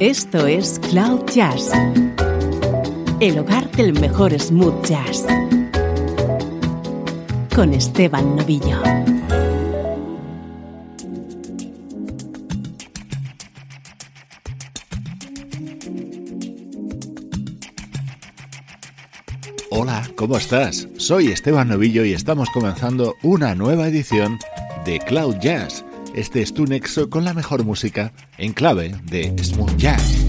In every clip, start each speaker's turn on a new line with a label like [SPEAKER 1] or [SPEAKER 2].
[SPEAKER 1] Esto es Cloud Jazz, el hogar del mejor smooth jazz, con Esteban Novillo.
[SPEAKER 2] Hola, ¿cómo estás? Soy Esteban Novillo y estamos comenzando una nueva edición de Cloud Jazz. Este es tu nexo con la mejor música en clave de smooth jazz.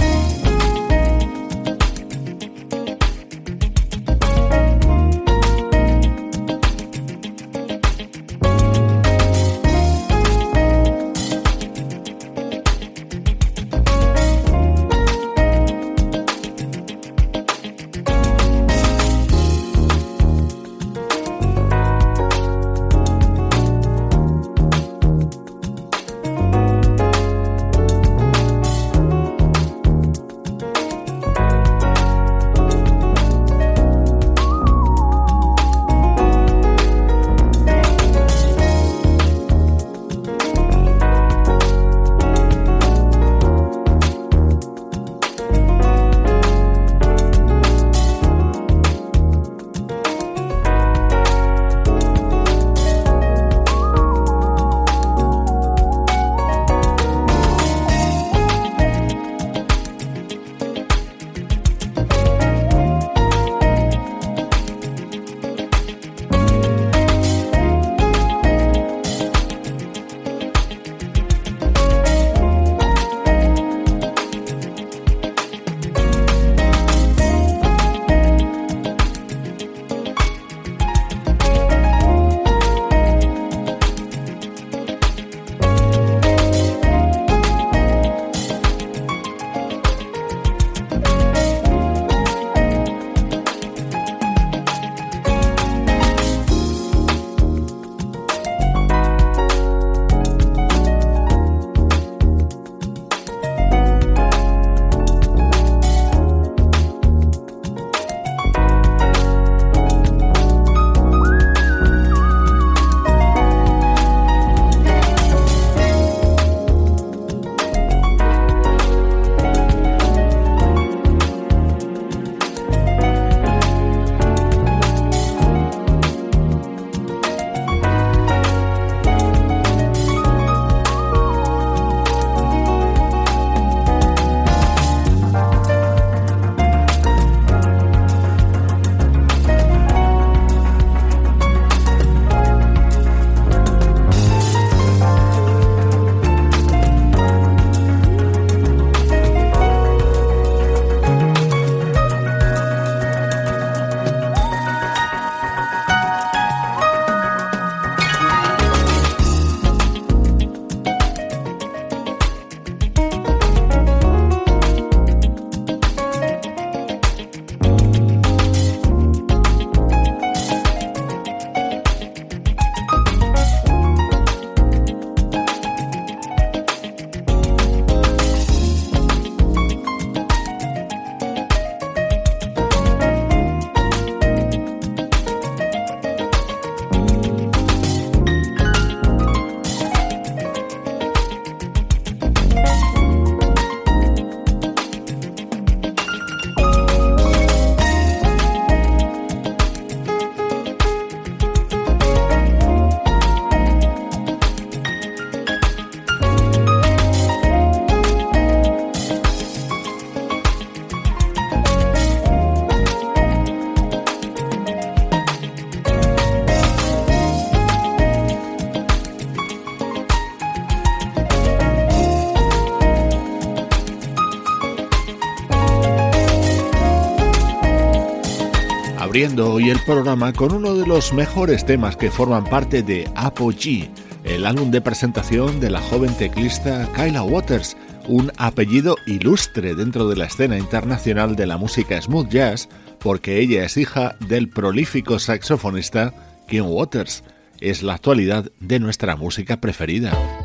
[SPEAKER 2] Hoy el programa con uno de los mejores temas que forman parte de Apogee, el álbum de presentación de la joven teclista Kyla Waters, un apellido ilustre dentro de la escena internacional de la música smooth jazz, porque ella es hija del prolífico saxofonista Kim Waters. Es la actualidad de nuestra música preferida.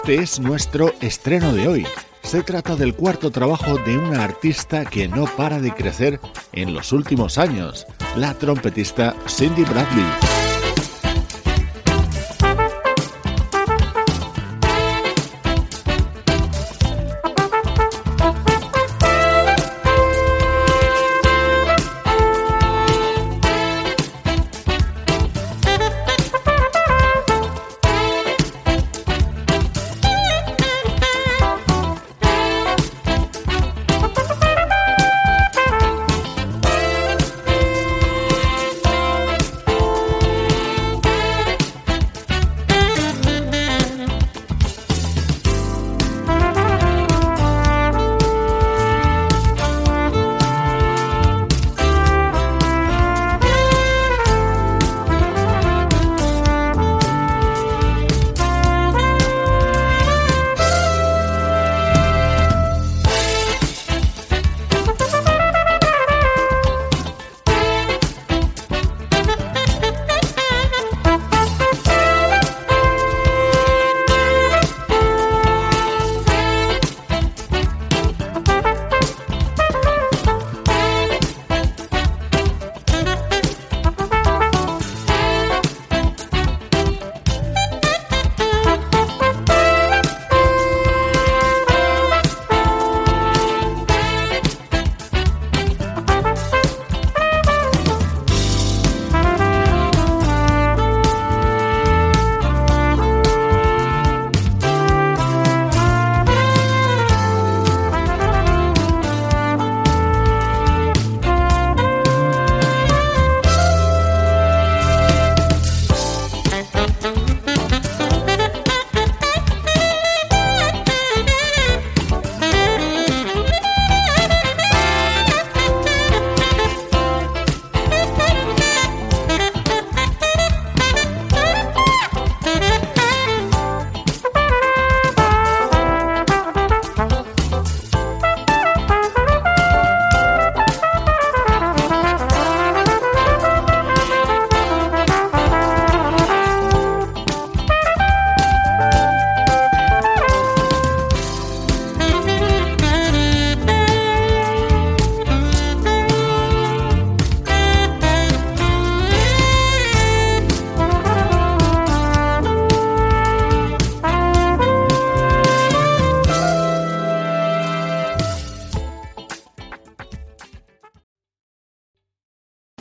[SPEAKER 2] Este es nuestro estreno de hoy. Se trata del cuarto trabajo de una artista que no para de crecer en los últimos años, la trompetista Cindy Bradley.